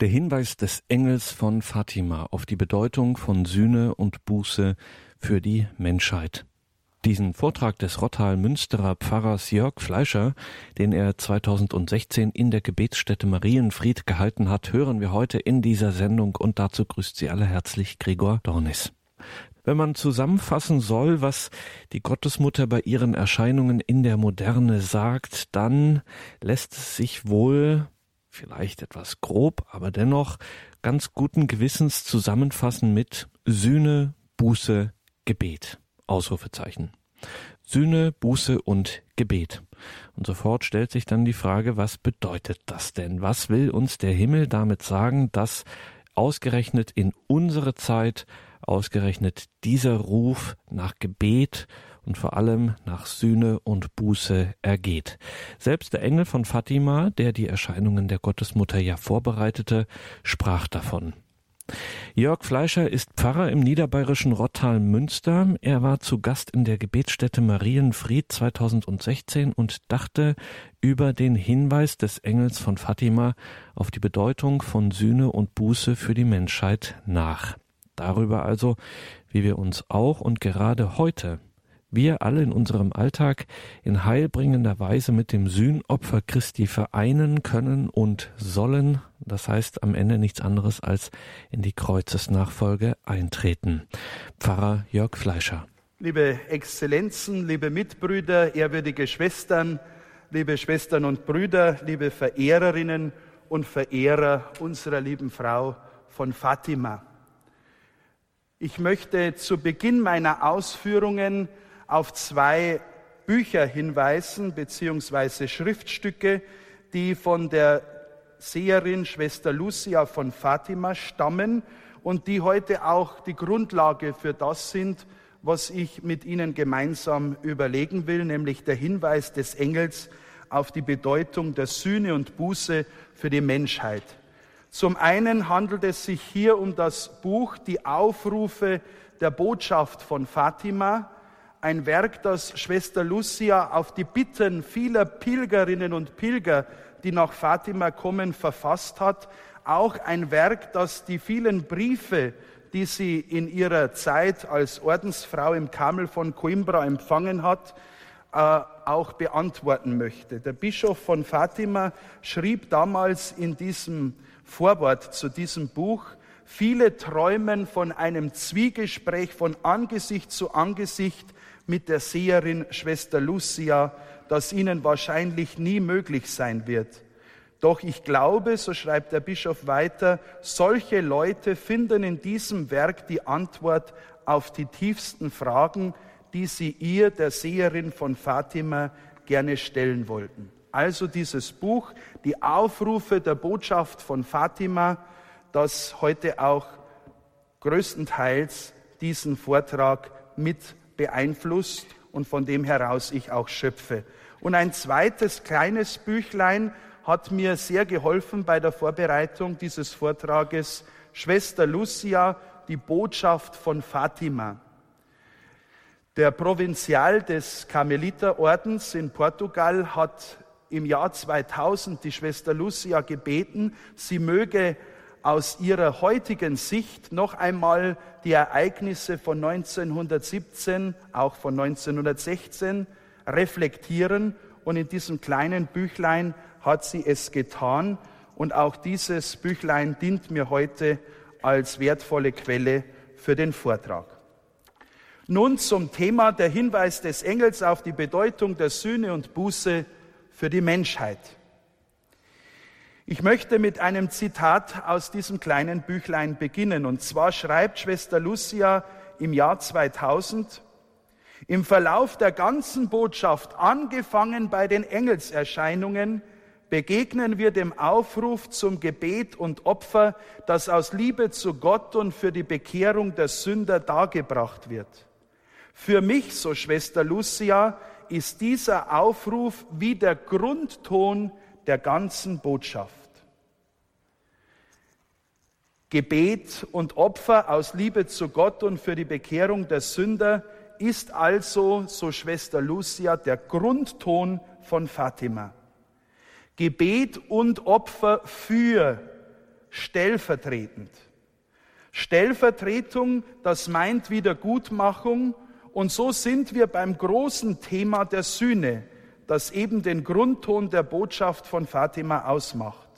Der Hinweis des Engels von Fatima auf die Bedeutung von Sühne und Buße für die Menschheit. Diesen Vortrag des Rottal-Münsterer Pfarrers Jörg Fleischer, den er 2016 in der Gebetsstätte Marienfried gehalten hat, hören wir heute in dieser Sendung und dazu grüßt Sie alle herzlich Gregor Dornis. Wenn man zusammenfassen soll, was die Gottesmutter bei ihren Erscheinungen in der Moderne sagt, dann lässt es sich wohl vielleicht etwas grob, aber dennoch ganz guten Gewissens zusammenfassen mit Sühne, Buße, Gebet. Ausrufezeichen. Sühne, Buße und Gebet. Und sofort stellt sich dann die Frage, was bedeutet das denn? Was will uns der Himmel damit sagen, dass ausgerechnet in unsere Zeit, ausgerechnet dieser Ruf nach Gebet und vor allem nach Sühne und Buße ergeht. Selbst der Engel von Fatima, der die Erscheinungen der Gottesmutter ja vorbereitete, sprach davon. Jörg Fleischer ist Pfarrer im niederbayerischen Rottal Münster. Er war zu Gast in der Gebetsstätte Marienfried 2016 und dachte über den Hinweis des Engels von Fatima auf die Bedeutung von Sühne und Buße für die Menschheit nach. Darüber also, wie wir uns auch und gerade heute wir alle in unserem Alltag in heilbringender Weise mit dem Sühnopfer Christi vereinen können und sollen, das heißt am Ende nichts anderes als in die Kreuzesnachfolge eintreten. Pfarrer Jörg Fleischer. Liebe Exzellenzen, liebe Mitbrüder, ehrwürdige Schwestern, liebe Schwestern und Brüder, liebe Verehrerinnen und Verehrer unserer lieben Frau von Fatima. Ich möchte zu Beginn meiner Ausführungen auf zwei Bücher hinweisen, beziehungsweise Schriftstücke, die von der Seherin Schwester Lucia von Fatima stammen und die heute auch die Grundlage für das sind, was ich mit Ihnen gemeinsam überlegen will, nämlich der Hinweis des Engels auf die Bedeutung der Sühne und Buße für die Menschheit. Zum einen handelt es sich hier um das Buch Die Aufrufe der Botschaft von Fatima, ein Werk, das Schwester Lucia auf die Bitten vieler Pilgerinnen und Pilger, die nach Fatima kommen, verfasst hat. Auch ein Werk, das die vielen Briefe, die sie in ihrer Zeit als Ordensfrau im Kamel von Coimbra empfangen hat, äh, auch beantworten möchte. Der Bischof von Fatima schrieb damals in diesem Vorwort zu diesem Buch, viele träumen von einem Zwiegespräch von Angesicht zu Angesicht mit der Seherin Schwester Lucia, das ihnen wahrscheinlich nie möglich sein wird. Doch ich glaube, so schreibt der Bischof weiter, solche Leute finden in diesem Werk die Antwort auf die tiefsten Fragen, die sie ihr, der Seherin von Fatima, gerne stellen wollten. Also dieses Buch, die Aufrufe der Botschaft von Fatima, das heute auch größtenteils diesen Vortrag mit beeinflusst und von dem heraus ich auch schöpfe. Und ein zweites kleines Büchlein hat mir sehr geholfen bei der Vorbereitung dieses Vortrages. Schwester Lucia, die Botschaft von Fatima. Der Provinzial des Karmeliterordens in Portugal hat im Jahr 2000 die Schwester Lucia gebeten, sie möge aus ihrer heutigen Sicht noch einmal die Ereignisse von 1917, auch von 1916 reflektieren. Und in diesem kleinen Büchlein hat sie es getan. Und auch dieses Büchlein dient mir heute als wertvolle Quelle für den Vortrag. Nun zum Thema der Hinweis des Engels auf die Bedeutung der Sühne und Buße für die Menschheit. Ich möchte mit einem Zitat aus diesem kleinen Büchlein beginnen. Und zwar schreibt Schwester Lucia im Jahr 2000, im Verlauf der ganzen Botschaft, angefangen bei den Engelserscheinungen, begegnen wir dem Aufruf zum Gebet und Opfer, das aus Liebe zu Gott und für die Bekehrung der Sünder dargebracht wird. Für mich, so Schwester Lucia, ist dieser Aufruf wie der Grundton der ganzen Botschaft. Gebet und Opfer aus Liebe zu Gott und für die Bekehrung der Sünder ist also, so Schwester Lucia, der Grundton von Fatima. Gebet und Opfer für stellvertretend. Stellvertretung, das meint Wiedergutmachung und so sind wir beim großen Thema der Sühne, das eben den Grundton der Botschaft von Fatima ausmacht.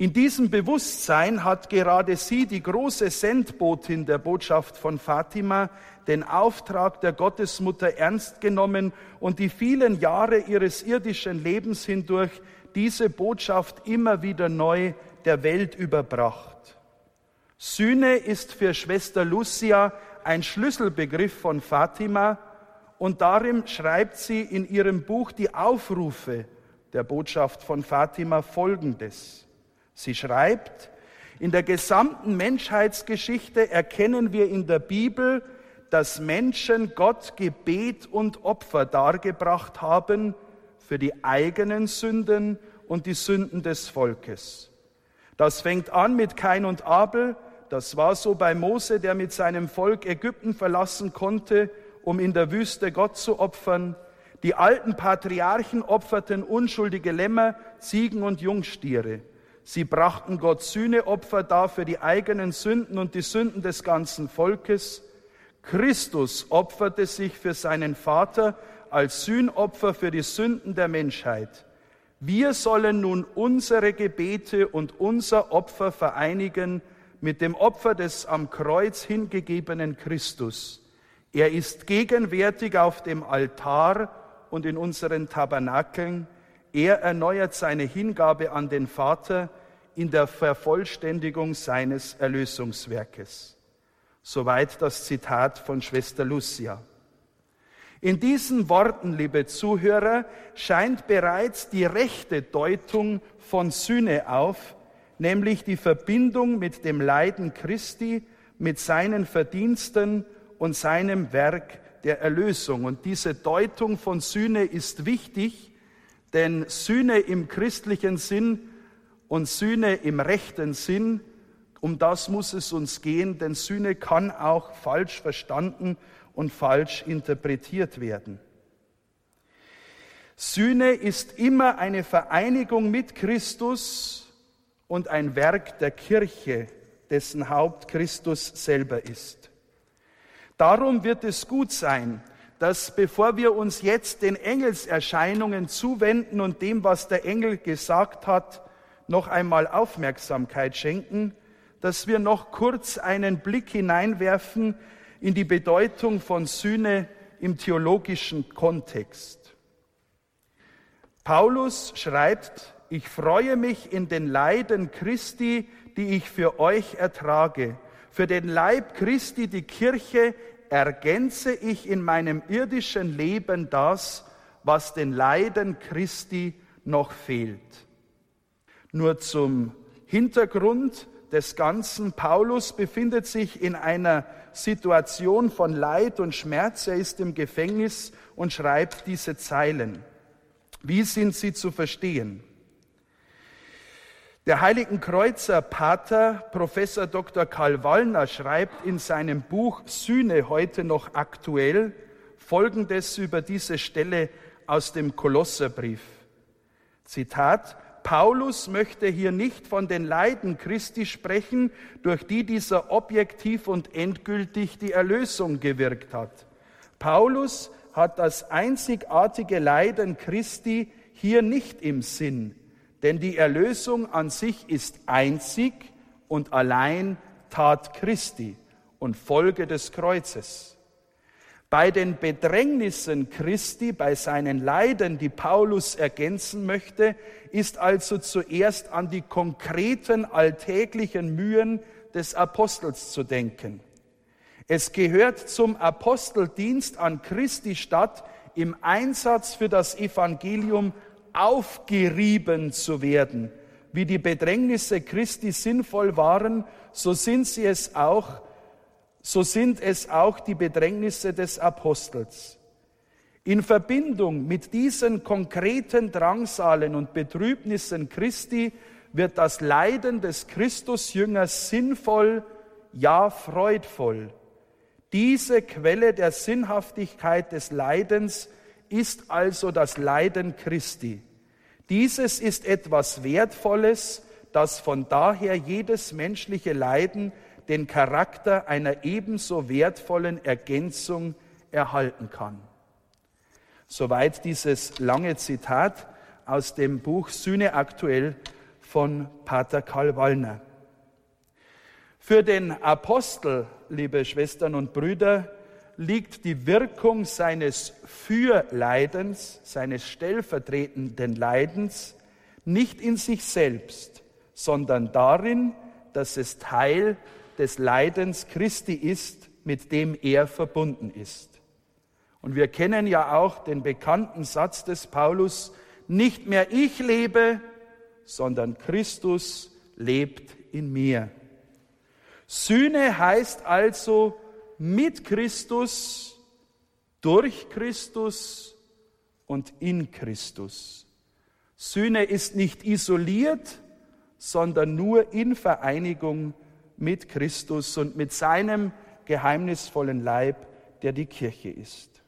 In diesem Bewusstsein hat gerade sie, die große Sendbotin der Botschaft von Fatima, den Auftrag der Gottesmutter ernst genommen und die vielen Jahre ihres irdischen Lebens hindurch diese Botschaft immer wieder neu der Welt überbracht. Sühne ist für Schwester Lucia ein Schlüsselbegriff von Fatima und darin schreibt sie in ihrem Buch die Aufrufe der Botschaft von Fatima Folgendes. Sie schreibt, in der gesamten Menschheitsgeschichte erkennen wir in der Bibel, dass Menschen Gott Gebet und Opfer dargebracht haben für die eigenen Sünden und die Sünden des Volkes. Das fängt an mit Kain und Abel, das war so bei Mose, der mit seinem Volk Ägypten verlassen konnte, um in der Wüste Gott zu opfern. Die alten Patriarchen opferten unschuldige Lämmer, Ziegen und Jungstiere. Sie brachten Gott Sühneopfer dar für die eigenen Sünden und die Sünden des ganzen Volkes. Christus opferte sich für seinen Vater als Sühnopfer für die Sünden der Menschheit. Wir sollen nun unsere Gebete und unser Opfer vereinigen mit dem Opfer des am Kreuz hingegebenen Christus. Er ist gegenwärtig auf dem Altar und in unseren Tabernakeln. Er erneuert seine Hingabe an den Vater in der Vervollständigung seines Erlösungswerkes. Soweit das Zitat von Schwester Lucia. In diesen Worten, liebe Zuhörer, scheint bereits die rechte Deutung von Sühne auf, nämlich die Verbindung mit dem Leiden Christi, mit seinen Verdiensten und seinem Werk der Erlösung. Und diese Deutung von Sühne ist wichtig, denn Sühne im christlichen Sinn und Sühne im rechten Sinn, um das muss es uns gehen, denn Sühne kann auch falsch verstanden und falsch interpretiert werden. Sühne ist immer eine Vereinigung mit Christus und ein Werk der Kirche, dessen Haupt Christus selber ist. Darum wird es gut sein, dass bevor wir uns jetzt den Engelserscheinungen zuwenden und dem, was der Engel gesagt hat, noch einmal Aufmerksamkeit schenken, dass wir noch kurz einen Blick hineinwerfen in die Bedeutung von Sühne im theologischen Kontext. Paulus schreibt, ich freue mich in den Leiden Christi, die ich für euch ertrage. Für den Leib Christi, die Kirche, ergänze ich in meinem irdischen Leben das, was den Leiden Christi noch fehlt. Nur zum Hintergrund des Ganzen. Paulus befindet sich in einer Situation von Leid und Schmerz. Er ist im Gefängnis und schreibt diese Zeilen. Wie sind sie zu verstehen? Der Heiligen Kreuzer Pater Professor Dr. Karl Wallner schreibt in seinem Buch Sühne heute noch aktuell Folgendes über diese Stelle aus dem Kolosserbrief. Zitat, Paulus möchte hier nicht von den Leiden Christi sprechen, durch die dieser objektiv und endgültig die Erlösung gewirkt hat. Paulus hat das einzigartige Leiden Christi hier nicht im Sinn, denn die Erlösung an sich ist einzig und allein Tat Christi und Folge des Kreuzes. Bei den Bedrängnissen Christi, bei seinen Leiden, die Paulus ergänzen möchte, ist also zuerst an die konkreten alltäglichen Mühen des Apostels zu denken. Es gehört zum Aposteldienst an Christi statt, im Einsatz für das Evangelium aufgerieben zu werden. Wie die Bedrängnisse Christi sinnvoll waren, so sind sie es auch so sind es auch die Bedrängnisse des Apostels. In Verbindung mit diesen konkreten Drangsalen und Betrübnissen Christi wird das Leiden des Christusjüngers sinnvoll, ja freudvoll. Diese Quelle der Sinnhaftigkeit des Leidens ist also das Leiden Christi. Dieses ist etwas Wertvolles, dass von daher jedes menschliche Leiden den Charakter einer ebenso wertvollen Ergänzung erhalten kann. Soweit dieses lange Zitat aus dem Buch Sühne aktuell von Pater Karl Wallner. Für den Apostel, liebe Schwestern und Brüder, liegt die Wirkung seines Fürleidens, seines stellvertretenden Leidens, nicht in sich selbst, sondern darin, dass es Teil des Leidens Christi ist, mit dem er verbunden ist. Und wir kennen ja auch den bekannten Satz des Paulus, nicht mehr ich lebe, sondern Christus lebt in mir. Sühne heißt also mit Christus, durch Christus und in Christus. Sühne ist nicht isoliert, sondern nur in Vereinigung mit Christus und mit seinem geheimnisvollen Leib, der die Kirche ist.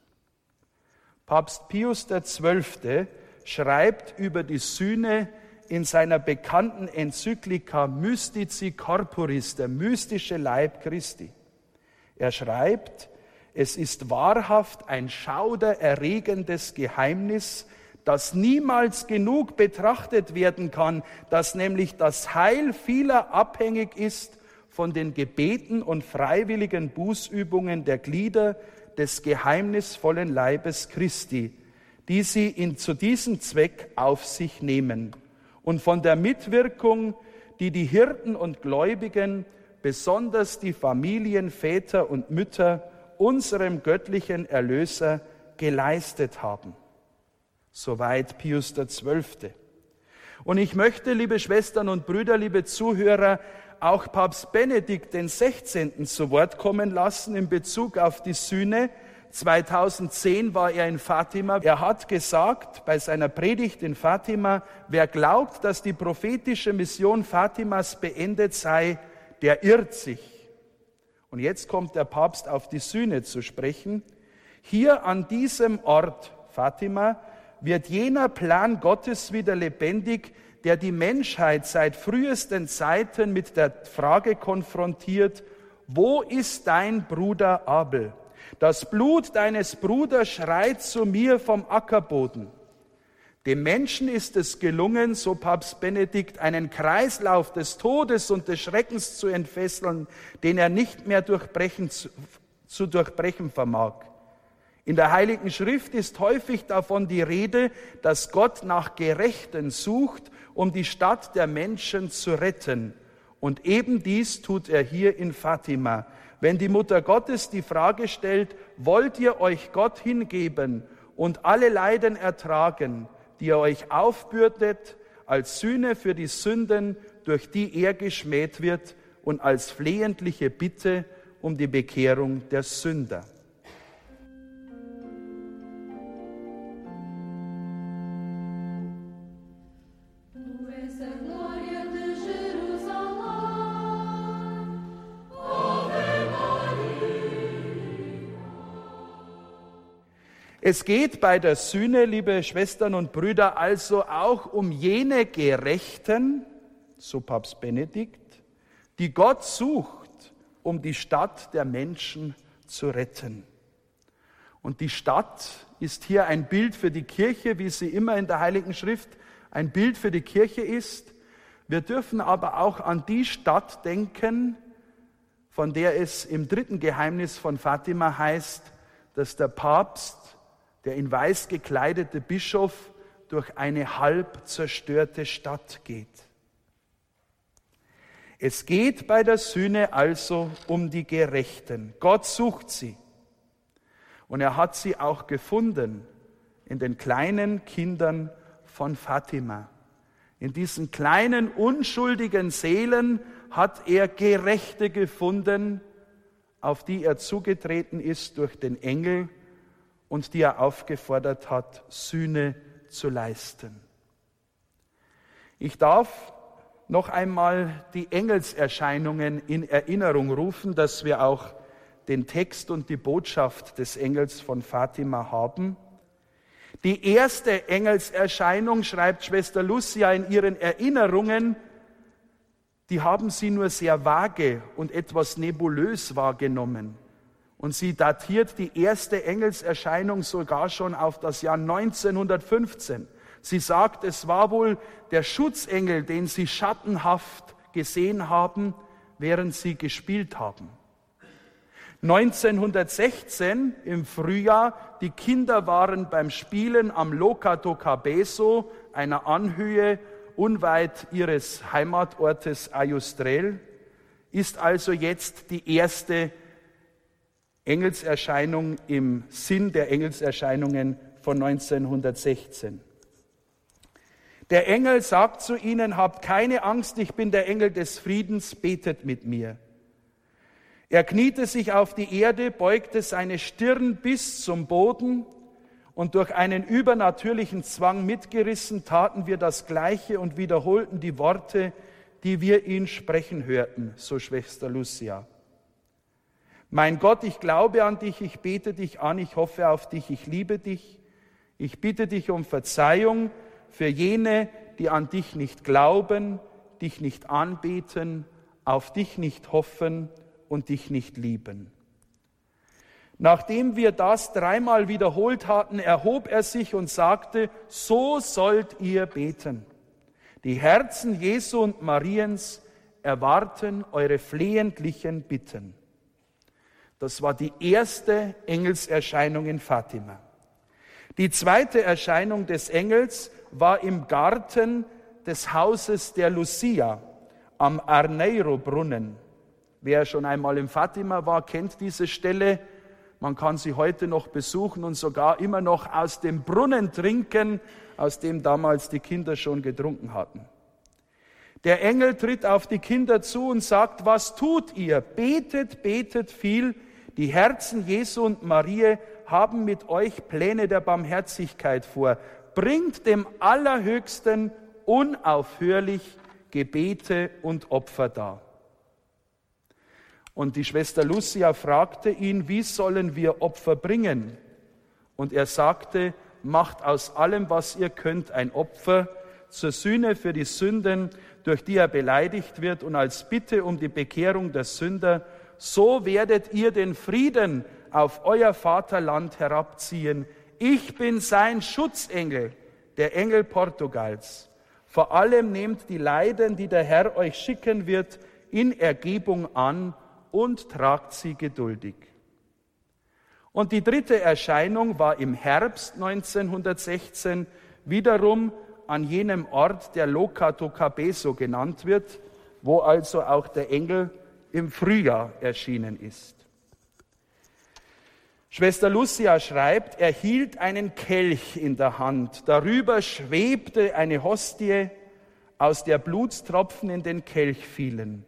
Papst Pius XII. schreibt über die Sühne in seiner bekannten Enzyklika Mystici Corporis, der mystische Leib Christi. Er schreibt, es ist wahrhaft ein schaudererregendes Geheimnis, das niemals genug betrachtet werden kann, dass nämlich das Heil vieler abhängig ist von den Gebeten und freiwilligen Bußübungen der Glieder des geheimnisvollen Leibes Christi, die sie in, zu diesem Zweck auf sich nehmen und von der Mitwirkung, die die Hirten und Gläubigen, besonders die Familien, Väter und Mütter unserem göttlichen Erlöser geleistet haben. Soweit Pius XII. Und ich möchte, liebe Schwestern und Brüder, liebe Zuhörer, auch Papst Benedikt den 16. zu Wort kommen lassen in Bezug auf die Sühne. 2010 war er in Fatima. Er hat gesagt bei seiner Predigt in Fatima, wer glaubt, dass die prophetische Mission Fatimas beendet sei, der irrt sich. Und jetzt kommt der Papst auf die Sühne zu sprechen. Hier an diesem Ort, Fatima, wird jener Plan Gottes wieder lebendig, der die Menschheit seit frühesten Zeiten mit der Frage konfrontiert, wo ist dein Bruder Abel? Das Blut deines Bruders schreit zu mir vom Ackerboden. Dem Menschen ist es gelungen, so Papst Benedikt, einen Kreislauf des Todes und des Schreckens zu entfesseln, den er nicht mehr durchbrechen, zu, durchbrechen vermag. In der Heiligen Schrift ist häufig davon die Rede, dass Gott nach Gerechten sucht, um die Stadt der Menschen zu retten. Und eben dies tut er hier in Fatima. Wenn die Mutter Gottes die Frage stellt, wollt ihr euch Gott hingeben und alle Leiden ertragen, die er euch aufbürdet, als Sühne für die Sünden, durch die er geschmäht wird, und als flehentliche Bitte um die Bekehrung der Sünder. Es geht bei der Sühne, liebe Schwestern und Brüder, also auch um jene Gerechten, so Papst Benedikt, die Gott sucht, um die Stadt der Menschen zu retten. Und die Stadt ist hier ein Bild für die Kirche, wie sie immer in der Heiligen Schrift ein Bild für die Kirche ist. Wir dürfen aber auch an die Stadt denken, von der es im dritten Geheimnis von Fatima heißt, dass der Papst der in weiß gekleidete Bischof durch eine halb zerstörte Stadt geht. Es geht bei der Sühne also um die Gerechten. Gott sucht sie. Und er hat sie auch gefunden in den kleinen Kindern von Fatima. In diesen kleinen, unschuldigen Seelen hat er Gerechte gefunden, auf die er zugetreten ist durch den Engel und die er aufgefordert hat, Sühne zu leisten. Ich darf noch einmal die Engelserscheinungen in Erinnerung rufen, dass wir auch den Text und die Botschaft des Engels von Fatima haben. Die erste Engelserscheinung, schreibt Schwester Lucia in ihren Erinnerungen, die haben sie nur sehr vage und etwas nebulös wahrgenommen. Und sie datiert die erste Engelserscheinung sogar schon auf das Jahr 1915. Sie sagt, es war wohl der Schutzengel, den sie schattenhaft gesehen haben, während sie gespielt haben. 1916 im Frühjahr, die Kinder waren beim Spielen am Loca do Cabeso, einer Anhöhe unweit ihres Heimatortes Ayustrel, ist also jetzt die erste Engelserscheinung im Sinn der Engelserscheinungen von 1916. Der Engel sagt zu ihnen, habt keine Angst, ich bin der Engel des Friedens, betet mit mir. Er kniete sich auf die Erde, beugte seine Stirn bis zum Boden und durch einen übernatürlichen Zwang mitgerissen taten wir das Gleiche und wiederholten die Worte, die wir ihn sprechen hörten, so Schwester Lucia. Mein Gott, ich glaube an dich, ich bete dich an, ich hoffe auf dich, ich liebe dich. Ich bitte dich um Verzeihung für jene, die an dich nicht glauben, dich nicht anbeten, auf dich nicht hoffen und dich nicht lieben. Nachdem wir das dreimal wiederholt hatten, erhob er sich und sagte, so sollt ihr beten. Die Herzen Jesu und Mariens erwarten eure flehentlichen Bitten. Das war die erste Engelserscheinung in Fatima. Die zweite Erscheinung des Engels war im Garten des Hauses der Lucia am Arneiro-Brunnen. Wer schon einmal in Fatima war, kennt diese Stelle. Man kann sie heute noch besuchen und sogar immer noch aus dem Brunnen trinken, aus dem damals die Kinder schon getrunken hatten. Der Engel tritt auf die Kinder zu und sagt, was tut ihr? Betet, betet viel. Die Herzen Jesu und Marie haben mit euch Pläne der Barmherzigkeit vor. Bringt dem Allerhöchsten unaufhörlich Gebete und Opfer dar. Und die Schwester Lucia fragte ihn, wie sollen wir Opfer bringen? Und er sagte, macht aus allem, was ihr könnt, ein Opfer zur Sühne für die Sünden, durch die er beleidigt wird und als Bitte um die Bekehrung der Sünder. So werdet ihr den Frieden auf euer Vaterland herabziehen. Ich bin sein Schutzengel, der Engel Portugals. Vor allem nehmt die Leiden, die der Herr euch schicken wird, in Ergebung an und tragt sie geduldig. Und die dritte Erscheinung war im Herbst 1916 wiederum an jenem Ort, der Locato Cabeso genannt wird, wo also auch der Engel im Frühjahr erschienen ist. Schwester Lucia schreibt, er hielt einen Kelch in der Hand, darüber schwebte eine Hostie, aus der Blutstropfen in den Kelch fielen.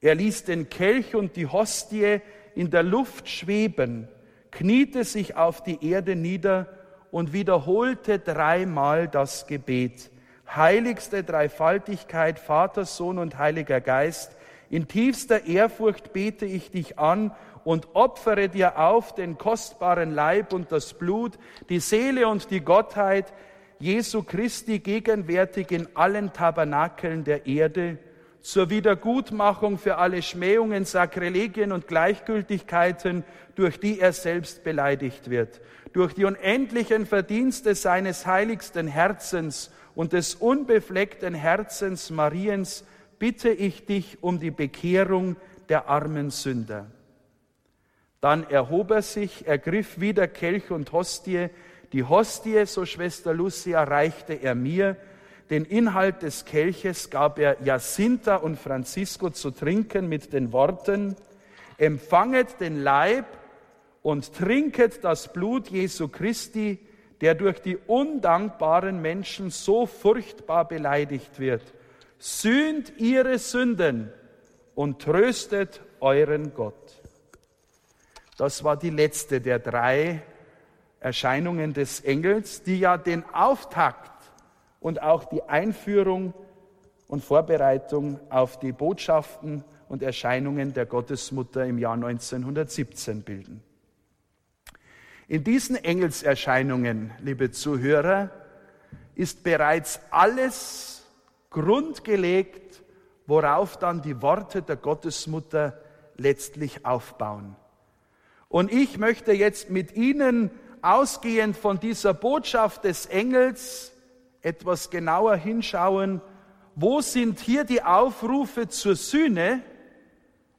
Er ließ den Kelch und die Hostie in der Luft schweben, kniete sich auf die Erde nieder und wiederholte dreimal das Gebet. Heiligste Dreifaltigkeit, Vater, Sohn und Heiliger Geist, in tiefster Ehrfurcht bete ich dich an und opfere dir auf den kostbaren Leib und das Blut, die Seele und die Gottheit Jesu Christi gegenwärtig in allen Tabernakeln der Erde zur Wiedergutmachung für alle Schmähungen, Sakrilegien und Gleichgültigkeiten, durch die er selbst beleidigt wird. Durch die unendlichen Verdienste seines heiligsten Herzens und des unbefleckten Herzens Mariens bitte ich dich um die Bekehrung der armen Sünder. Dann erhob er sich, ergriff wieder Kelch und Hostie. Die Hostie, so Schwester Lucia, reichte er mir, den Inhalt des Kelches gab er Jacinta und Francisco zu trinken mit den Worten, empfanget den Leib und trinket das Blut Jesu Christi, der durch die undankbaren Menschen so furchtbar beleidigt wird. Sühnt ihre Sünden und tröstet euren Gott. Das war die letzte der drei Erscheinungen des Engels, die ja den Auftakt und auch die Einführung und Vorbereitung auf die Botschaften und Erscheinungen der Gottesmutter im Jahr 1917 bilden. In diesen Engelserscheinungen, liebe Zuhörer, ist bereits alles grundgelegt worauf dann die Worte der Gottesmutter letztlich aufbauen. Und ich möchte jetzt mit Ihnen ausgehend von dieser Botschaft des Engels etwas genauer hinschauen, wo sind hier die Aufrufe zur Sühne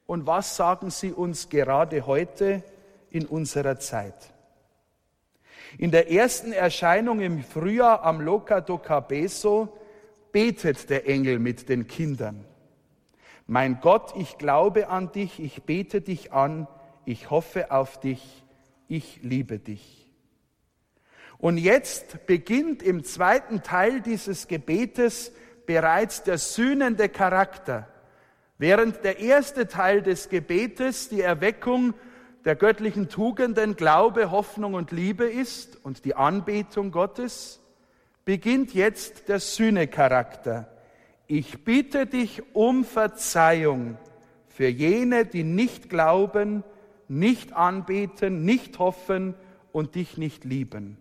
und was sagen sie uns gerade heute in unserer Zeit. In der ersten Erscheinung im Frühjahr am Loca do Cabeso betet der Engel mit den Kindern. Mein Gott, ich glaube an dich, ich bete dich an, ich hoffe auf dich, ich liebe dich. Und jetzt beginnt im zweiten Teil dieses Gebetes bereits der sühnende Charakter. Während der erste Teil des Gebetes die Erweckung der göttlichen Tugenden Glaube, Hoffnung und Liebe ist und die Anbetung Gottes, beginnt jetzt der Sühnecharakter. Ich bitte dich um Verzeihung für jene, die nicht glauben, nicht anbeten, nicht hoffen und dich nicht lieben.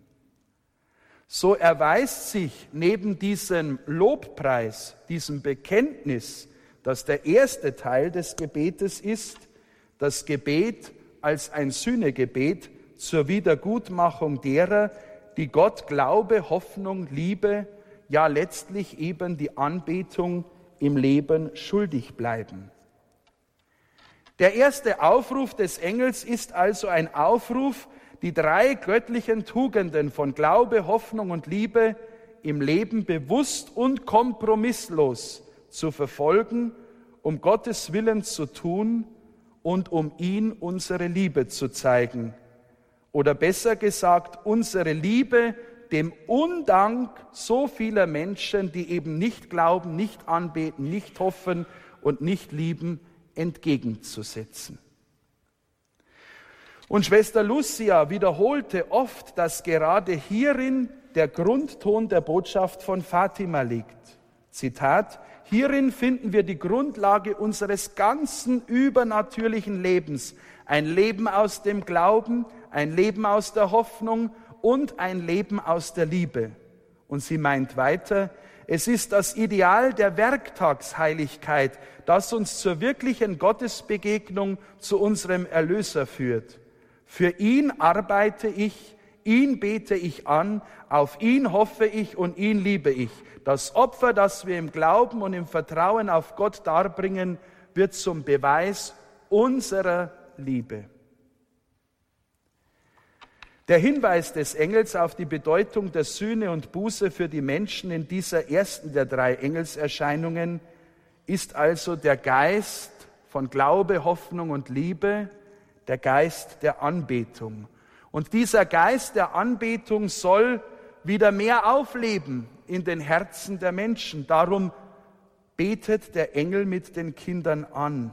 So erweist sich neben diesem Lobpreis, diesem Bekenntnis, das der erste Teil des Gebetes ist, das Gebet als ein Sühnegebet zur Wiedergutmachung derer, die Gott Glaube, Hoffnung, Liebe, ja letztlich eben die Anbetung im Leben schuldig bleiben. Der erste Aufruf des Engels ist also ein Aufruf, die drei göttlichen Tugenden von Glaube, Hoffnung und Liebe im Leben bewusst und kompromisslos zu verfolgen, um Gottes Willen zu tun und um ihn unsere Liebe zu zeigen. Oder besser gesagt, unsere Liebe dem Undank so vieler Menschen, die eben nicht glauben, nicht anbeten, nicht hoffen und nicht lieben, entgegenzusetzen. Und Schwester Lucia wiederholte oft, dass gerade hierin der Grundton der Botschaft von Fatima liegt. Zitat, hierin finden wir die Grundlage unseres ganzen übernatürlichen Lebens. Ein Leben aus dem Glauben, ein Leben aus der Hoffnung und ein Leben aus der Liebe. Und sie meint weiter, es ist das Ideal der Werktagsheiligkeit, das uns zur wirklichen Gottesbegegnung zu unserem Erlöser führt. Für ihn arbeite ich, ihn bete ich an, auf ihn hoffe ich und ihn liebe ich. Das Opfer, das wir im Glauben und im Vertrauen auf Gott darbringen, wird zum Beweis unserer Liebe. Der Hinweis des Engels auf die Bedeutung der Sühne und Buße für die Menschen in dieser ersten der drei Engelserscheinungen ist also der Geist von Glaube, Hoffnung und Liebe, der Geist der Anbetung. Und dieser Geist der Anbetung soll wieder mehr aufleben in den Herzen der Menschen. Darum betet der Engel mit den Kindern an.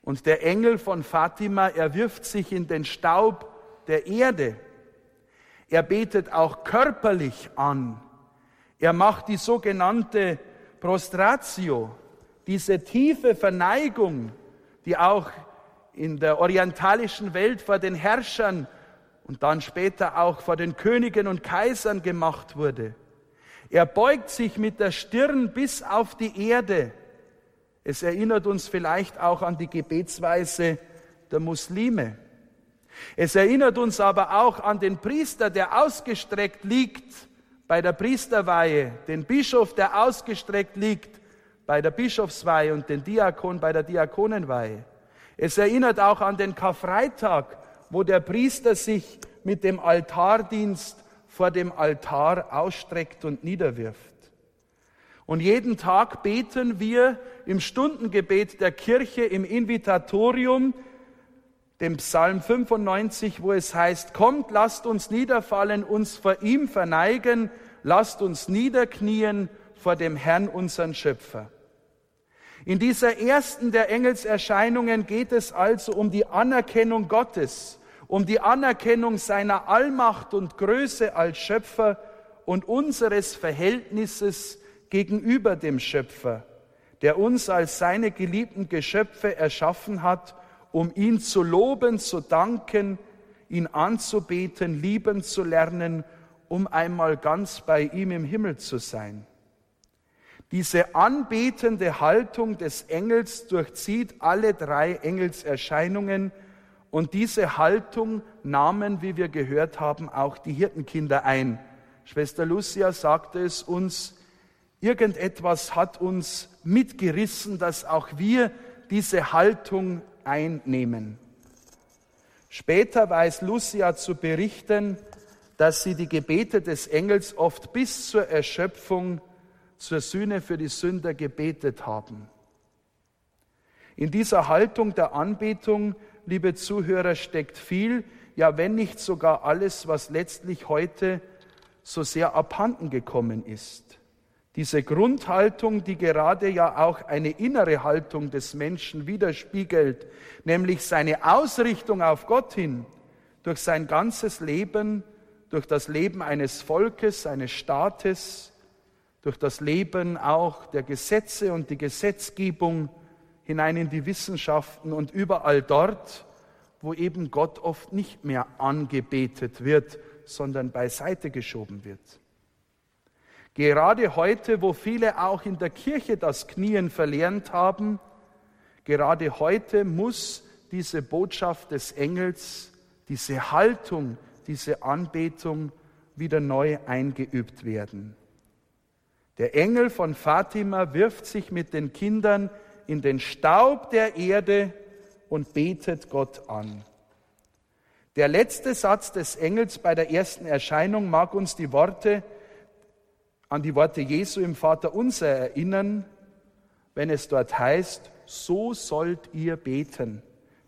Und der Engel von Fatima, er wirft sich in den Staub der Erde. Er betet auch körperlich an. Er macht die sogenannte Prostratio, diese tiefe Verneigung, die auch in der orientalischen Welt vor den Herrschern und dann später auch vor den Königen und Kaisern gemacht wurde. Er beugt sich mit der Stirn bis auf die Erde. Es erinnert uns vielleicht auch an die Gebetsweise der Muslime. Es erinnert uns aber auch an den Priester, der ausgestreckt liegt bei der Priesterweihe, den Bischof, der ausgestreckt liegt bei der Bischofsweihe und den Diakon bei der Diakonenweihe. Es erinnert auch an den Karfreitag, wo der Priester sich mit dem Altardienst vor dem Altar ausstreckt und niederwirft. Und jeden Tag beten wir im Stundengebet der Kirche im Invitatorium dem Psalm 95, wo es heißt, kommt, lasst uns niederfallen, uns vor ihm verneigen, lasst uns niederknien vor dem Herrn, unseren Schöpfer. In dieser ersten der Engelserscheinungen geht es also um die Anerkennung Gottes, um die Anerkennung seiner Allmacht und Größe als Schöpfer und unseres Verhältnisses gegenüber dem Schöpfer, der uns als seine geliebten Geschöpfe erschaffen hat um ihn zu loben, zu danken, ihn anzubeten, lieben zu lernen, um einmal ganz bei ihm im Himmel zu sein. Diese anbetende Haltung des Engels durchzieht alle drei Engelserscheinungen und diese Haltung nahmen, wie wir gehört haben, auch die Hirtenkinder ein. Schwester Lucia sagte es uns, irgendetwas hat uns mitgerissen, dass auch wir diese Haltung einnehmen. Später weiß Lucia zu berichten, dass sie die Gebete des Engels oft bis zur Erschöpfung zur Sühne für die Sünder gebetet haben. In dieser Haltung der Anbetung liebe Zuhörer, steckt viel, ja wenn nicht sogar alles, was letztlich heute so sehr abhanden gekommen ist. Diese Grundhaltung, die gerade ja auch eine innere Haltung des Menschen widerspiegelt, nämlich seine Ausrichtung auf Gott hin, durch sein ganzes Leben, durch das Leben eines Volkes, eines Staates, durch das Leben auch der Gesetze und die Gesetzgebung, hinein in die Wissenschaften und überall dort, wo eben Gott oft nicht mehr angebetet wird, sondern beiseite geschoben wird. Gerade heute, wo viele auch in der Kirche das Knien verlernt haben, gerade heute muss diese Botschaft des Engels, diese Haltung, diese Anbetung wieder neu eingeübt werden. Der Engel von Fatima wirft sich mit den Kindern in den Staub der Erde und betet Gott an. Der letzte Satz des Engels bei der ersten Erscheinung mag uns die Worte an die Worte Jesu im Vater unser erinnern, wenn es dort heißt, so sollt ihr beten.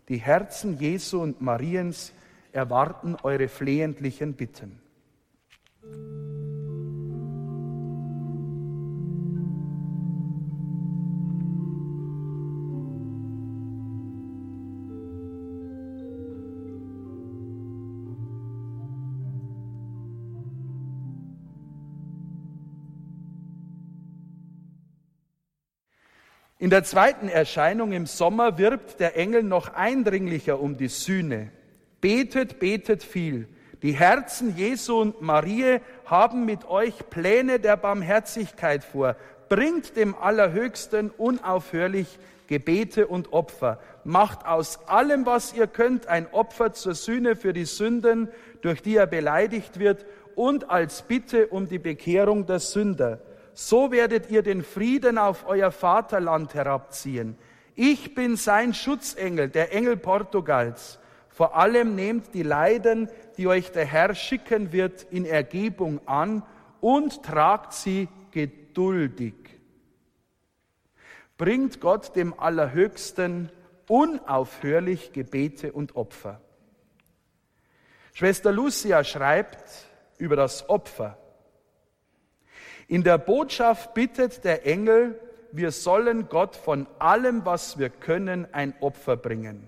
Die Herzen Jesu und Mariens erwarten eure flehentlichen Bitten. In der zweiten Erscheinung im Sommer wirbt der Engel noch eindringlicher um die Sühne. Betet, betet viel. Die Herzen Jesu und Marie haben mit euch Pläne der Barmherzigkeit vor. Bringt dem Allerhöchsten unaufhörlich Gebete und Opfer. Macht aus allem, was ihr könnt, ein Opfer zur Sühne für die Sünden, durch die er beleidigt wird, und als Bitte um die Bekehrung der Sünder. So werdet ihr den Frieden auf euer Vaterland herabziehen. Ich bin sein Schutzengel, der Engel Portugals. Vor allem nehmt die Leiden, die euch der Herr schicken wird, in Ergebung an und tragt sie geduldig. Bringt Gott dem Allerhöchsten unaufhörlich Gebete und Opfer. Schwester Lucia schreibt über das Opfer. In der Botschaft bittet der Engel, wir sollen Gott von allem, was wir können, ein Opfer bringen.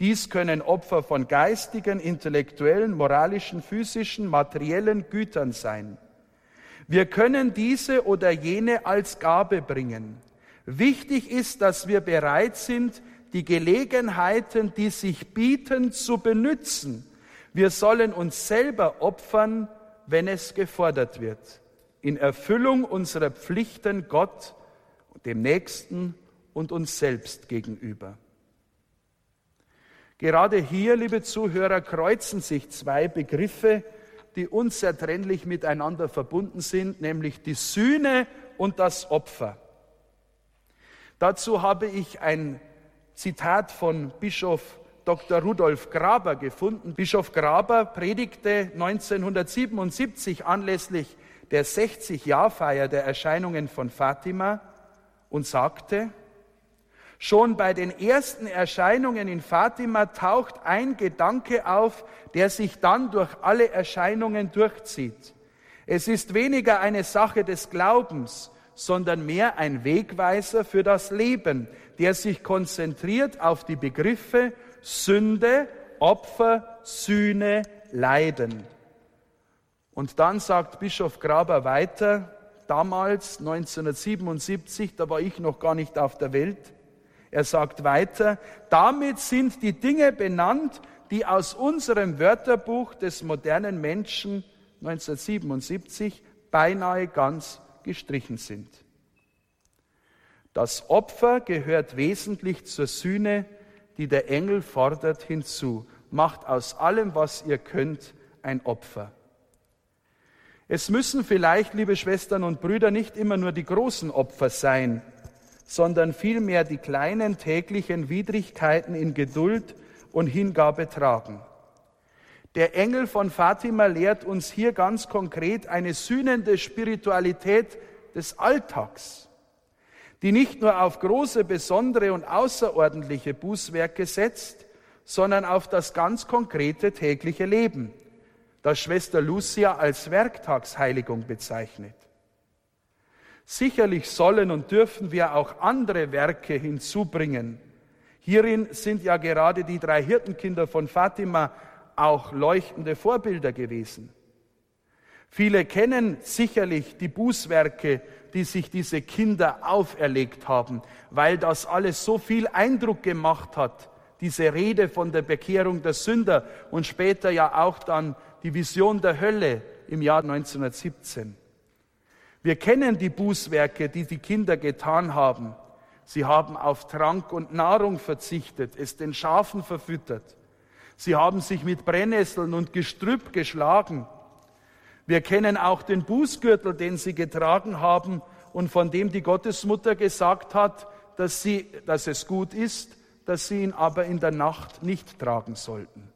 Dies können Opfer von geistigen, intellektuellen, moralischen, physischen, materiellen Gütern sein. Wir können diese oder jene als Gabe bringen. Wichtig ist, dass wir bereit sind, die Gelegenheiten, die sich bieten, zu benützen. Wir sollen uns selber opfern, wenn es gefordert wird in Erfüllung unserer Pflichten Gott, dem Nächsten und uns selbst gegenüber. Gerade hier, liebe Zuhörer, kreuzen sich zwei Begriffe, die unzertrennlich miteinander verbunden sind, nämlich die Sühne und das Opfer. Dazu habe ich ein Zitat von Bischof Dr. Rudolf Graber gefunden. Bischof Graber predigte 1977 anlässlich der 60-Jahr-Feier der Erscheinungen von Fatima und sagte, Schon bei den ersten Erscheinungen in Fatima taucht ein Gedanke auf, der sich dann durch alle Erscheinungen durchzieht. Es ist weniger eine Sache des Glaubens, sondern mehr ein Wegweiser für das Leben, der sich konzentriert auf die Begriffe Sünde, Opfer, Sühne, Leiden. Und dann sagt Bischof Graber weiter, damals 1977, da war ich noch gar nicht auf der Welt, er sagt weiter, damit sind die Dinge benannt, die aus unserem Wörterbuch des modernen Menschen 1977 beinahe ganz gestrichen sind. Das Opfer gehört wesentlich zur Sühne, die der Engel fordert, hinzu. Macht aus allem, was ihr könnt, ein Opfer. Es müssen vielleicht, liebe Schwestern und Brüder, nicht immer nur die großen Opfer sein, sondern vielmehr die kleinen täglichen Widrigkeiten in Geduld und Hingabe tragen. Der Engel von Fatima lehrt uns hier ganz konkret eine sühnende Spiritualität des Alltags, die nicht nur auf große, besondere und außerordentliche Bußwerke setzt, sondern auf das ganz konkrete tägliche Leben, das Schwester Lucia als Werktagsheiligung bezeichnet. Sicherlich sollen und dürfen wir auch andere Werke hinzubringen. Hierin sind ja gerade die drei Hirtenkinder von Fatima auch leuchtende Vorbilder gewesen. Viele kennen sicherlich die Bußwerke, die sich diese Kinder auferlegt haben, weil das alles so viel Eindruck gemacht hat. Diese Rede von der Bekehrung der Sünder und später ja auch dann die Vision der Hölle im Jahr 1917. Wir kennen die Bußwerke, die die Kinder getan haben. Sie haben auf Trank und Nahrung verzichtet, es den Schafen verfüttert. Sie haben sich mit Brennnesseln und Gestrüpp geschlagen. Wir kennen auch den Bußgürtel, den sie getragen haben und von dem die Gottesmutter gesagt hat, dass, sie, dass es gut ist, dass sie ihn aber in der Nacht nicht tragen sollten.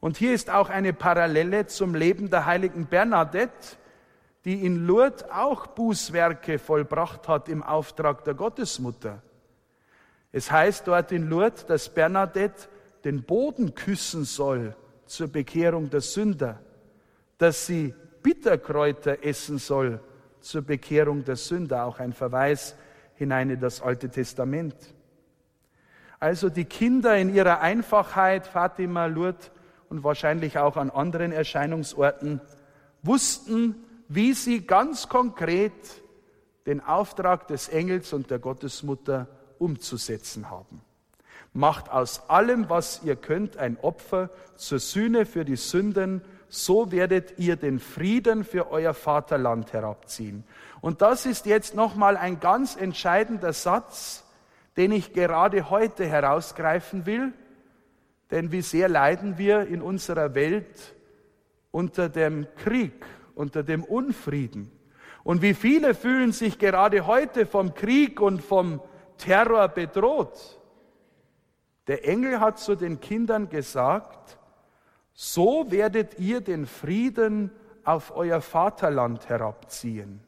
Und hier ist auch eine Parallele zum Leben der heiligen Bernadette, die in Lourdes auch Bußwerke vollbracht hat im Auftrag der Gottesmutter. Es heißt dort in Lourdes, dass Bernadette den Boden küssen soll zur Bekehrung der Sünder, dass sie Bitterkräuter essen soll zur Bekehrung der Sünder, auch ein Verweis hinein in das Alte Testament. Also die Kinder in ihrer Einfachheit, Fatima, Lourdes und wahrscheinlich auch an anderen Erscheinungsorten, wussten, wie sie ganz konkret den Auftrag des Engels und der Gottesmutter umzusetzen haben. Macht aus allem, was ihr könnt, ein Opfer zur Sühne für die Sünden, so werdet ihr den Frieden für euer Vaterland herabziehen. Und das ist jetzt nochmal ein ganz entscheidender Satz, den ich gerade heute herausgreifen will, denn wie sehr leiden wir in unserer Welt unter dem Krieg, unter dem Unfrieden. Und wie viele fühlen sich gerade heute vom Krieg und vom Terror bedroht. Der Engel hat zu den Kindern gesagt, so werdet ihr den Frieden auf euer Vaterland herabziehen.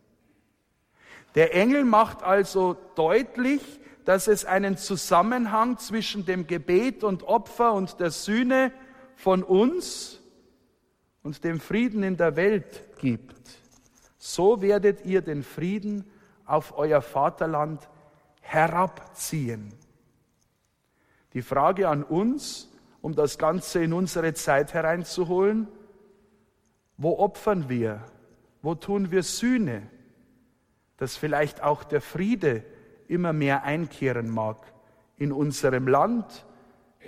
Der Engel macht also deutlich, dass es einen Zusammenhang zwischen dem Gebet und Opfer und der Sühne von uns und dem Frieden in der Welt gibt. So werdet ihr den Frieden auf euer Vaterland herabziehen. Die Frage an uns, um das Ganze in unsere Zeit hereinzuholen, wo opfern wir? Wo tun wir Sühne? Dass vielleicht auch der Friede immer mehr einkehren mag in unserem Land,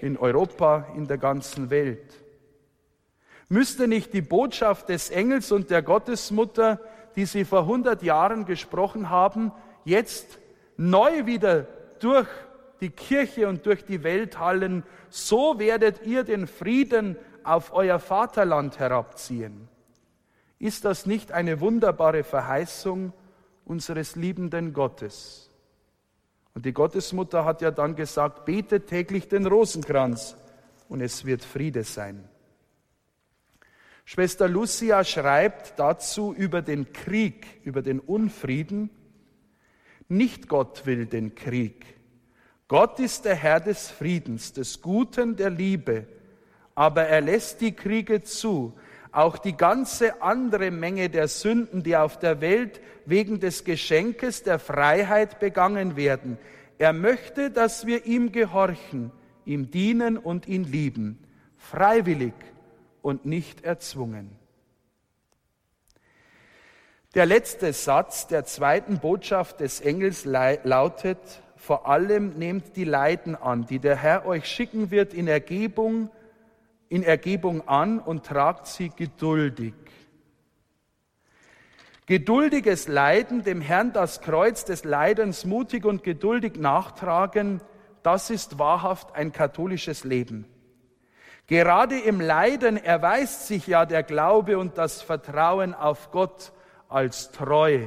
in Europa, in der ganzen Welt. Müsste nicht die Botschaft des Engels und der Gottesmutter, die sie vor 100 Jahren gesprochen haben, jetzt neu wieder durch die Kirche und durch die Welt hallen, so werdet ihr den Frieden auf euer Vaterland herabziehen. Ist das nicht eine wunderbare Verheißung unseres liebenden Gottes? Und die Gottesmutter hat ja dann gesagt, betet täglich den Rosenkranz und es wird Friede sein. Schwester Lucia schreibt dazu über den Krieg, über den Unfrieden, nicht Gott will den Krieg, Gott ist der Herr des Friedens, des Guten, der Liebe, aber er lässt die Kriege zu, auch die ganze andere Menge der Sünden, die auf der Welt wegen des Geschenkes der Freiheit begangen werden. Er möchte, dass wir ihm gehorchen, ihm dienen und ihn lieben, freiwillig und nicht erzwungen. Der letzte Satz der zweiten Botschaft des Engels lautet, vor allem nehmt die Leiden an, die der Herr euch schicken wird in Ergebung, in Ergebung an und tragt sie geduldig. Geduldiges Leiden, dem Herrn das Kreuz des Leidens mutig und geduldig nachtragen, das ist wahrhaft ein katholisches Leben. Gerade im Leiden erweist sich ja der Glaube und das Vertrauen auf Gott als treu.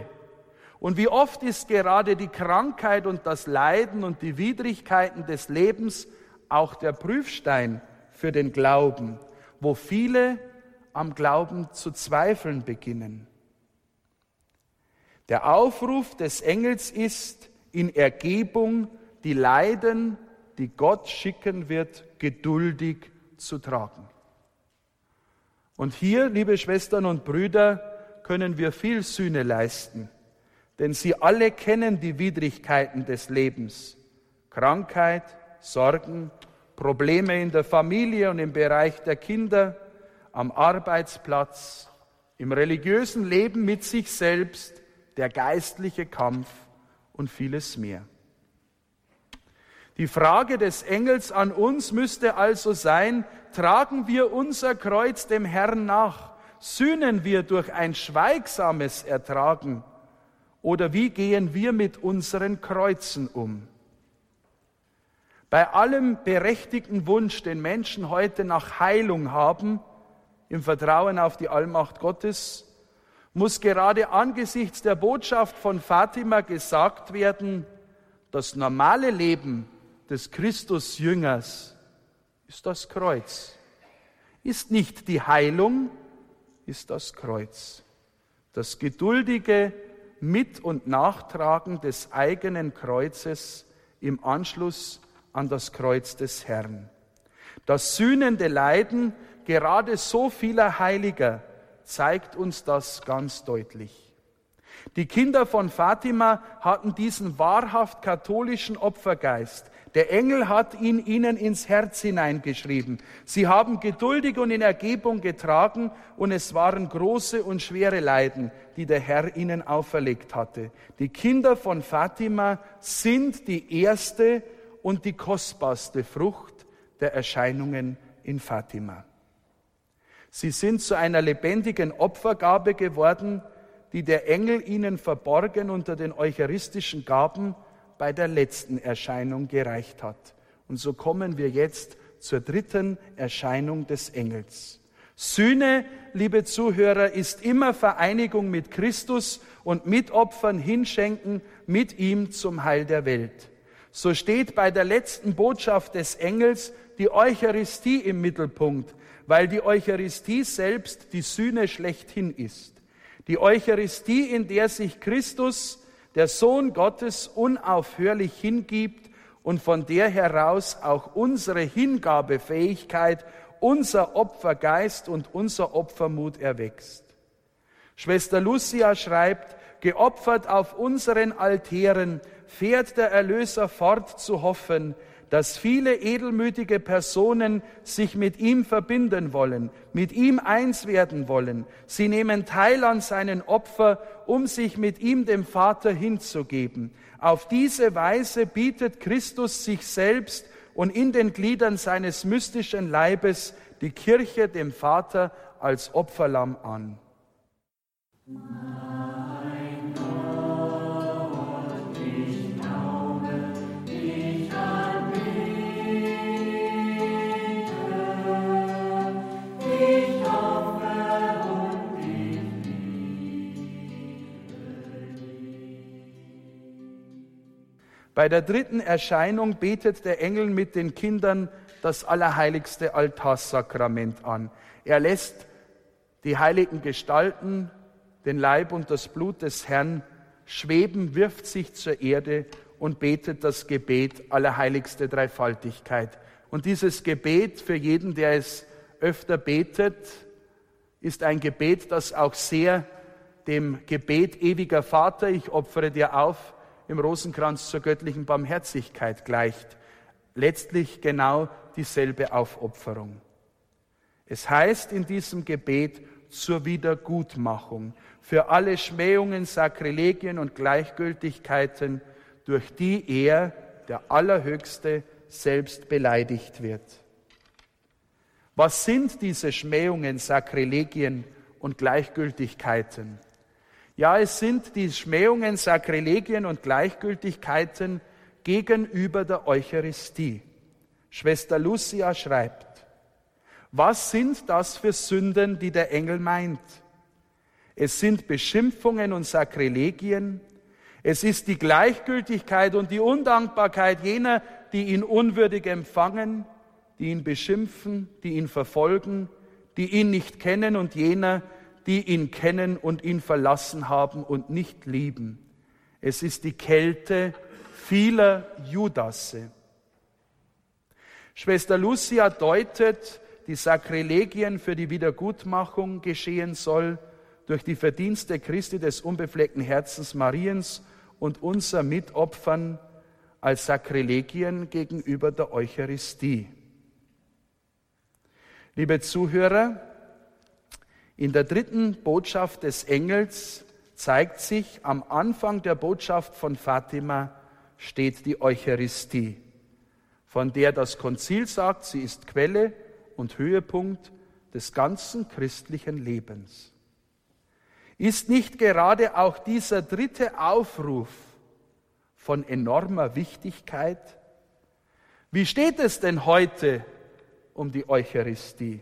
Und wie oft ist gerade die Krankheit und das Leiden und die Widrigkeiten des Lebens auch der Prüfstein für den Glauben, wo viele am Glauben zu zweifeln beginnen. Der Aufruf des Engels ist, in Ergebung die Leiden, die Gott schicken wird, geduldig zu tragen. Und hier, liebe Schwestern und Brüder, können wir viel Sühne leisten, denn sie alle kennen die Widrigkeiten des Lebens, Krankheit, Sorgen, Probleme in der Familie und im Bereich der Kinder, am Arbeitsplatz, im religiösen Leben mit sich selbst, der geistliche Kampf und vieles mehr. Die Frage des Engels an uns müsste also sein, tragen wir unser Kreuz dem Herrn nach? Sühnen wir durch ein schweigsames Ertragen? Oder wie gehen wir mit unseren Kreuzen um? Bei allem berechtigten Wunsch, den Menschen heute nach Heilung haben, im Vertrauen auf die Allmacht Gottes, muss gerade angesichts der Botschaft von Fatima gesagt werden, das normale Leben des Christusjüngers ist das Kreuz. Ist nicht die Heilung, ist das Kreuz. Das geduldige Mit- und Nachtragen des eigenen Kreuzes im Anschluss an das Kreuz des Herrn. Das sühnende Leiden gerade so vieler Heiliger zeigt uns das ganz deutlich. Die Kinder von Fatima hatten diesen wahrhaft katholischen Opfergeist. Der Engel hat ihn ihnen ins Herz hineingeschrieben. Sie haben geduldig und in Ergebung getragen und es waren große und schwere Leiden, die der Herr ihnen auferlegt hatte. Die Kinder von Fatima sind die erste und die kostbarste Frucht der Erscheinungen in Fatima. Sie sind zu einer lebendigen Opfergabe geworden, die der Engel ihnen verborgen unter den eucharistischen Gaben bei der letzten Erscheinung gereicht hat. Und so kommen wir jetzt zur dritten Erscheinung des Engels. Sühne, liebe Zuhörer, ist immer Vereinigung mit Christus und mit Opfern hinschenken mit ihm zum Heil der Welt. So steht bei der letzten Botschaft des Engels die Eucharistie im Mittelpunkt, weil die Eucharistie selbst die Sühne schlechthin ist. Die Eucharistie, in der sich Christus, der Sohn Gottes, unaufhörlich hingibt und von der heraus auch unsere Hingabefähigkeit, unser Opfergeist und unser Opfermut erwächst. Schwester Lucia schreibt, geopfert auf unseren Altären fährt der Erlöser fort zu hoffen, dass viele edelmütige Personen sich mit ihm verbinden wollen, mit ihm eins werden wollen. Sie nehmen teil an seinen Opfer, um sich mit ihm dem Vater hinzugeben. Auf diese Weise bietet Christus sich selbst und in den Gliedern seines mystischen Leibes die Kirche dem Vater als Opferlamm an. Bei der dritten Erscheinung betet der Engel mit den Kindern das allerheiligste Altarsakrament an. Er lässt die heiligen Gestalten, den Leib und das Blut des Herrn schweben, wirft sich zur Erde und betet das Gebet allerheiligste Dreifaltigkeit. Und dieses Gebet für jeden, der es öfter betet, ist ein Gebet, das auch sehr dem Gebet ewiger Vater, ich opfere dir auf, im Rosenkranz zur göttlichen Barmherzigkeit gleicht. Letztlich genau dieselbe Aufopferung. Es heißt in diesem Gebet zur Wiedergutmachung für alle Schmähungen, Sakrilegien und Gleichgültigkeiten, durch die er, der Allerhöchste, selbst beleidigt wird. Was sind diese Schmähungen, Sakrilegien und Gleichgültigkeiten? Ja, es sind die Schmähungen, Sakrilegien und Gleichgültigkeiten gegenüber der Eucharistie. Schwester Lucia schreibt, was sind das für Sünden, die der Engel meint? Es sind Beschimpfungen und Sakrilegien. Es ist die Gleichgültigkeit und die Undankbarkeit jener, die ihn unwürdig empfangen, die ihn beschimpfen, die ihn verfolgen, die ihn nicht kennen und jener, die ihn kennen und ihn verlassen haben und nicht lieben. Es ist die Kälte vieler Judasse. Schwester Lucia deutet die Sakrilegien für die Wiedergutmachung geschehen soll durch die Verdienste Christi des unbefleckten Herzens Mariens und unser Mitopfern als Sakrilegien gegenüber der Eucharistie. Liebe Zuhörer, in der dritten Botschaft des Engels zeigt sich, am Anfang der Botschaft von Fatima steht die Eucharistie, von der das Konzil sagt, sie ist Quelle und Höhepunkt des ganzen christlichen Lebens. Ist nicht gerade auch dieser dritte Aufruf von enormer Wichtigkeit? Wie steht es denn heute um die Eucharistie?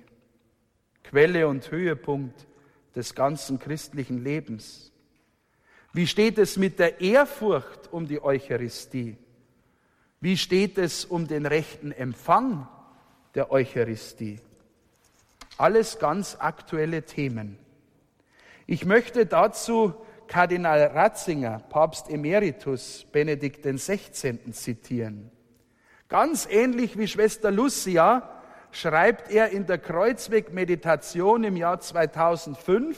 Quelle und Höhepunkt des ganzen christlichen Lebens. Wie steht es mit der Ehrfurcht um die Eucharistie? Wie steht es um den rechten Empfang der Eucharistie? Alles ganz aktuelle Themen. Ich möchte dazu Kardinal Ratzinger, Papst Emeritus Benedikt XVI. zitieren. Ganz ähnlich wie Schwester Lucia schreibt er in der Kreuzweg-Meditation im Jahr 2005,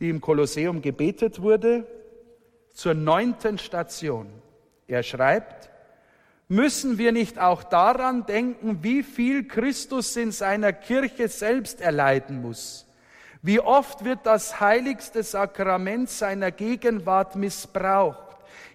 die im Kolosseum gebetet wurde, zur neunten Station. Er schreibt, müssen wir nicht auch daran denken, wie viel Christus in seiner Kirche selbst erleiden muss? Wie oft wird das heiligste Sakrament seiner Gegenwart missbraucht?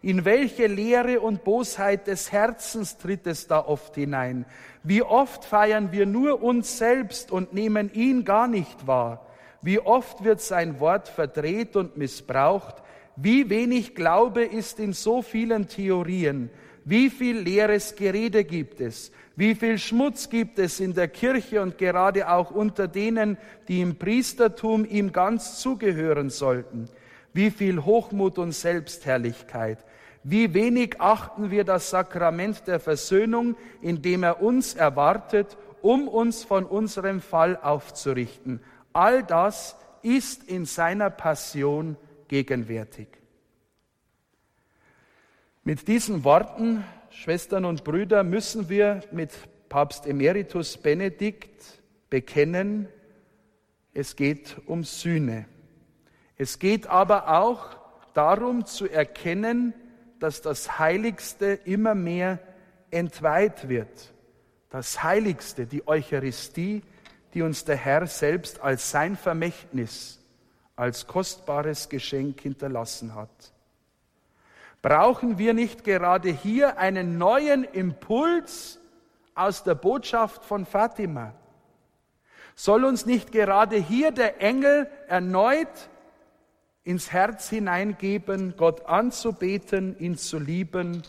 In welche Leere und Bosheit des Herzens tritt es da oft hinein? Wie oft feiern wir nur uns selbst und nehmen ihn gar nicht wahr? Wie oft wird sein Wort verdreht und missbraucht? Wie wenig Glaube ist in so vielen Theorien? Wie viel leeres Gerede gibt es? Wie viel Schmutz gibt es in der Kirche und gerade auch unter denen, die im Priestertum ihm ganz zugehören sollten? Wie viel Hochmut und Selbstherrlichkeit? Wie wenig achten wir das Sakrament der Versöhnung, in dem er uns erwartet, um uns von unserem Fall aufzurichten. All das ist in seiner Passion gegenwärtig. Mit diesen Worten, Schwestern und Brüder, müssen wir mit Papst Emeritus Benedikt bekennen, es geht um Sühne. Es geht aber auch darum zu erkennen, dass das Heiligste immer mehr entweiht wird. Das Heiligste, die Eucharistie, die uns der Herr selbst als sein Vermächtnis, als kostbares Geschenk hinterlassen hat. Brauchen wir nicht gerade hier einen neuen Impuls aus der Botschaft von Fatima? Soll uns nicht gerade hier der Engel erneut ins Herz hineingeben, Gott anzubeten, ihn zu lieben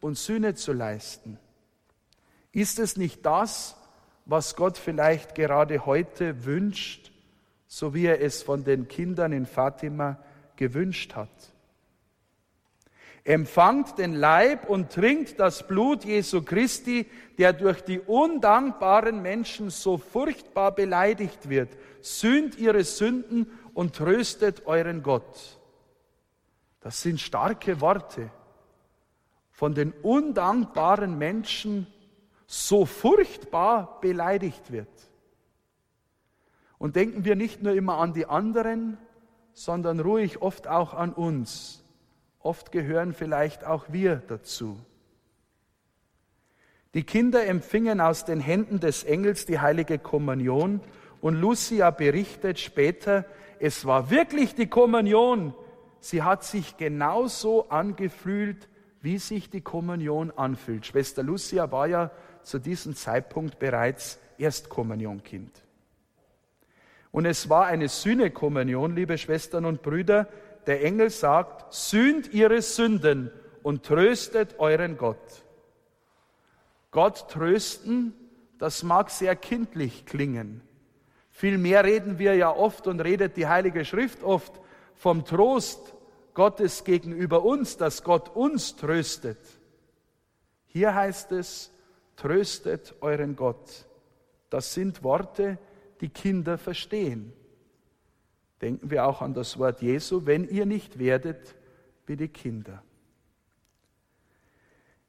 und Sühne zu leisten. Ist es nicht das, was Gott vielleicht gerade heute wünscht, so wie er es von den Kindern in Fatima gewünscht hat? Empfangt den Leib und trinkt das Blut Jesu Christi, der durch die undankbaren Menschen so furchtbar beleidigt wird. Sühnt ihre Sünden und tröstet euren Gott. Das sind starke Worte von den undankbaren Menschen so furchtbar beleidigt wird. Und denken wir nicht nur immer an die anderen, sondern ruhig oft auch an uns. Oft gehören vielleicht auch wir dazu. Die Kinder empfingen aus den Händen des Engels die heilige Kommunion und Lucia berichtet später, es war wirklich die Kommunion. Sie hat sich genauso angefühlt, wie sich die Kommunion anfühlt. Schwester Lucia war ja zu diesem Zeitpunkt bereits Erstkommunionkind. Und es war eine Sühnekommunion, liebe Schwestern und Brüder, der Engel sagt, sühnt ihre Sünden und tröstet euren Gott. Gott trösten, das mag sehr kindlich klingen. Vielmehr reden wir ja oft und redet die Heilige Schrift oft vom Trost Gottes gegenüber uns, dass Gott uns tröstet. Hier heißt es, tröstet euren Gott. Das sind Worte, die Kinder verstehen. Denken wir auch an das Wort Jesu, wenn ihr nicht werdet wie die Kinder.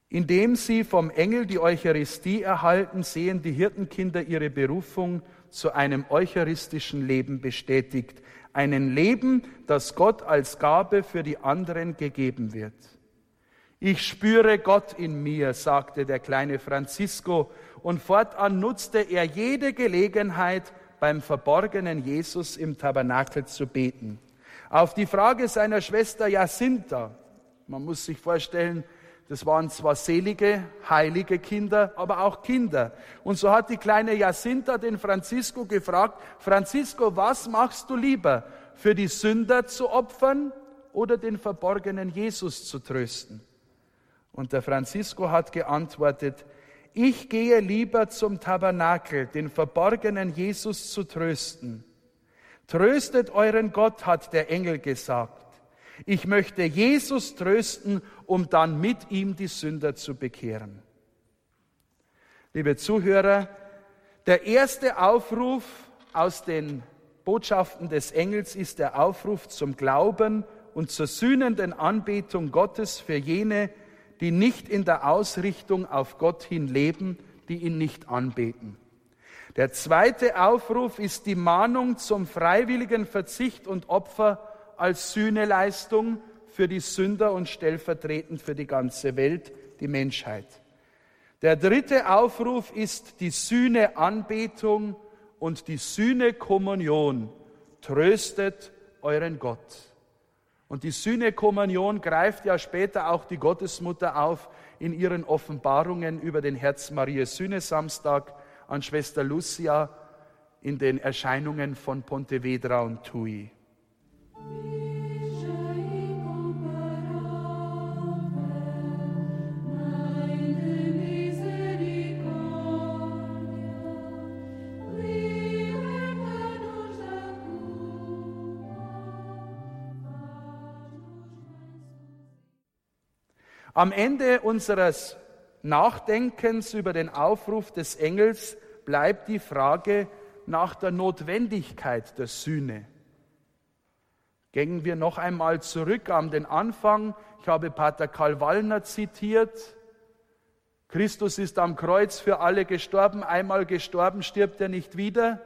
Indem sie vom Engel die Eucharistie erhalten, sehen die Hirtenkinder ihre Berufung zu einem eucharistischen Leben bestätigt. Einen Leben, das Gott als Gabe für die anderen gegeben wird. Ich spüre Gott in mir, sagte der kleine Francisco, und fortan nutzte er jede Gelegenheit, beim verborgenen Jesus im Tabernakel zu beten. Auf die Frage seiner Schwester Jacinta, man muss sich vorstellen, das waren zwar selige, heilige Kinder, aber auch Kinder. Und so hat die kleine Jacinta den Francisco gefragt, Francisco, was machst du lieber, für die Sünder zu opfern oder den verborgenen Jesus zu trösten? Und der Francisco hat geantwortet, ich gehe lieber zum Tabernakel, den verborgenen Jesus zu trösten. Tröstet euren Gott, hat der Engel gesagt. Ich möchte Jesus trösten, um dann mit ihm die Sünder zu bekehren. Liebe Zuhörer, der erste Aufruf aus den Botschaften des Engels ist der Aufruf zum Glauben und zur sühnenden Anbetung Gottes für jene, die nicht in der Ausrichtung auf Gott hin leben, die ihn nicht anbeten. Der zweite Aufruf ist die Mahnung zum freiwilligen Verzicht und Opfer als Sühneleistung für die Sünder und stellvertretend für die ganze Welt, die Menschheit. Der dritte Aufruf ist die Sühneanbetung und die Sühnekommunion. Tröstet euren Gott. Und die Sühnekommunion greift ja später auch die Gottesmutter auf in ihren Offenbarungen über den Herz Maria Sühne-Samstag an Schwester Lucia in den Erscheinungen von Pontevedra und Tui. Am Ende unseres Nachdenkens über den Aufruf des Engels bleibt die Frage nach der Notwendigkeit der Sühne. Gehen wir noch einmal zurück an den Anfang. Ich habe Pater Karl Wallner zitiert. Christus ist am Kreuz für alle gestorben. Einmal gestorben, stirbt er nicht wieder.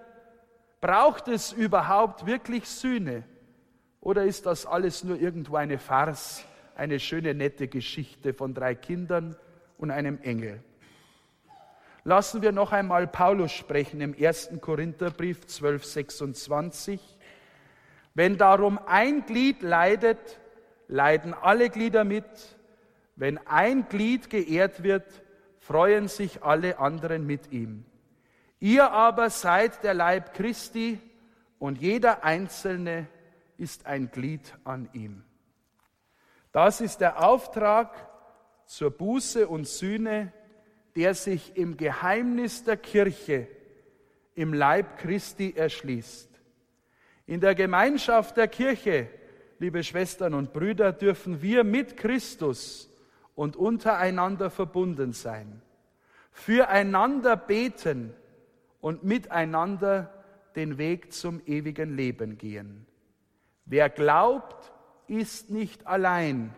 Braucht es überhaupt wirklich Sühne? Oder ist das alles nur irgendwo eine Farce? eine schöne, nette Geschichte von drei Kindern und einem Engel. Lassen wir noch einmal Paulus sprechen im 1. Korintherbrief 12, 26. Wenn darum ein Glied leidet, leiden alle Glieder mit. Wenn ein Glied geehrt wird, freuen sich alle anderen mit ihm. Ihr aber seid der Leib Christi und jeder Einzelne ist ein Glied an ihm. Das ist der Auftrag zur Buße und Sühne, der sich im Geheimnis der Kirche, im Leib Christi erschließt. In der Gemeinschaft der Kirche, liebe Schwestern und Brüder, dürfen wir mit Christus und untereinander verbunden sein, füreinander beten und miteinander den Weg zum ewigen Leben gehen. Wer glaubt, ist nicht allein.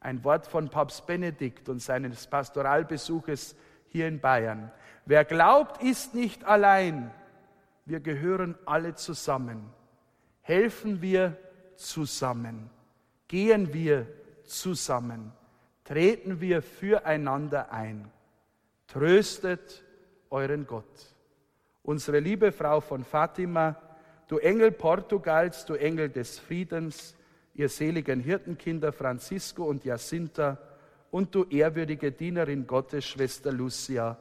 Ein Wort von Papst Benedikt und seines Pastoralbesuches hier in Bayern. Wer glaubt, ist nicht allein. Wir gehören alle zusammen. Helfen wir zusammen. Gehen wir zusammen. Treten wir füreinander ein. Tröstet euren Gott. Unsere liebe Frau von Fatima, du Engel Portugals, du Engel des Friedens, ihr seligen Hirtenkinder Francisco und Jacinta und du ehrwürdige Dienerin Gottes, Schwester Lucia,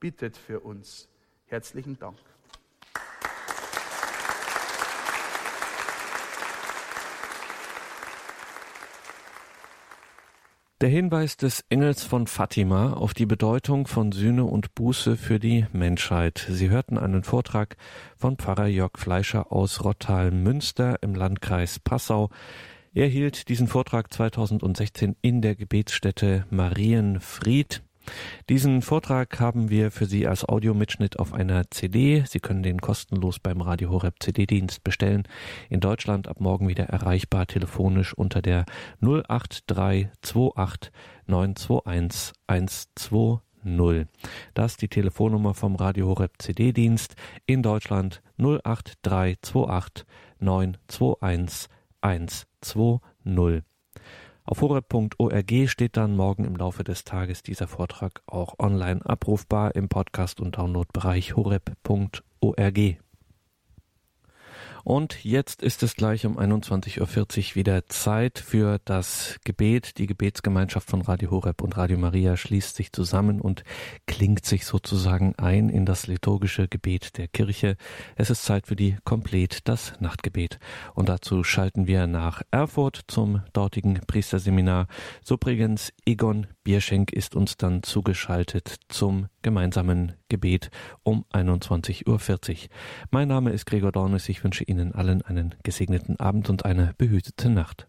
bittet für uns. Herzlichen Dank. Der Hinweis des Engels von Fatima auf die Bedeutung von Sühne und Buße für die Menschheit. Sie hörten einen Vortrag von Pfarrer Jörg Fleischer aus Rottal-Münster im Landkreis Passau. Er hielt diesen Vortrag 2016 in der Gebetsstätte Marienfried diesen Vortrag haben wir für Sie als Audiomitschnitt auf einer CD. Sie können den kostenlos beim Radio Horeb CD-Dienst bestellen. In Deutschland ab morgen wieder erreichbar telefonisch unter der 08328 921 120. Das ist die Telefonnummer vom Radio Horeb CD-Dienst in Deutschland 08328 921 120. Auf horeb.org steht dann morgen im Laufe des Tages dieser Vortrag auch online abrufbar im Podcast- und Downloadbereich horeb.org. Und jetzt ist es gleich um 21.40 Uhr wieder Zeit für das Gebet. Die Gebetsgemeinschaft von Radio Horeb und Radio Maria schließt sich zusammen und klingt sich sozusagen ein in das liturgische Gebet der Kirche. Es ist Zeit für die Komplett das Nachtgebet. Und dazu schalten wir nach Erfurt zum dortigen Priesterseminar. So übrigens Egon Bierschenk ist uns dann zugeschaltet zum gemeinsamen Gebet um 21.40 Uhr. Mein Name ist Gregor Dornes. Ich wünsche Ihnen allen einen gesegneten Abend und eine behütete Nacht.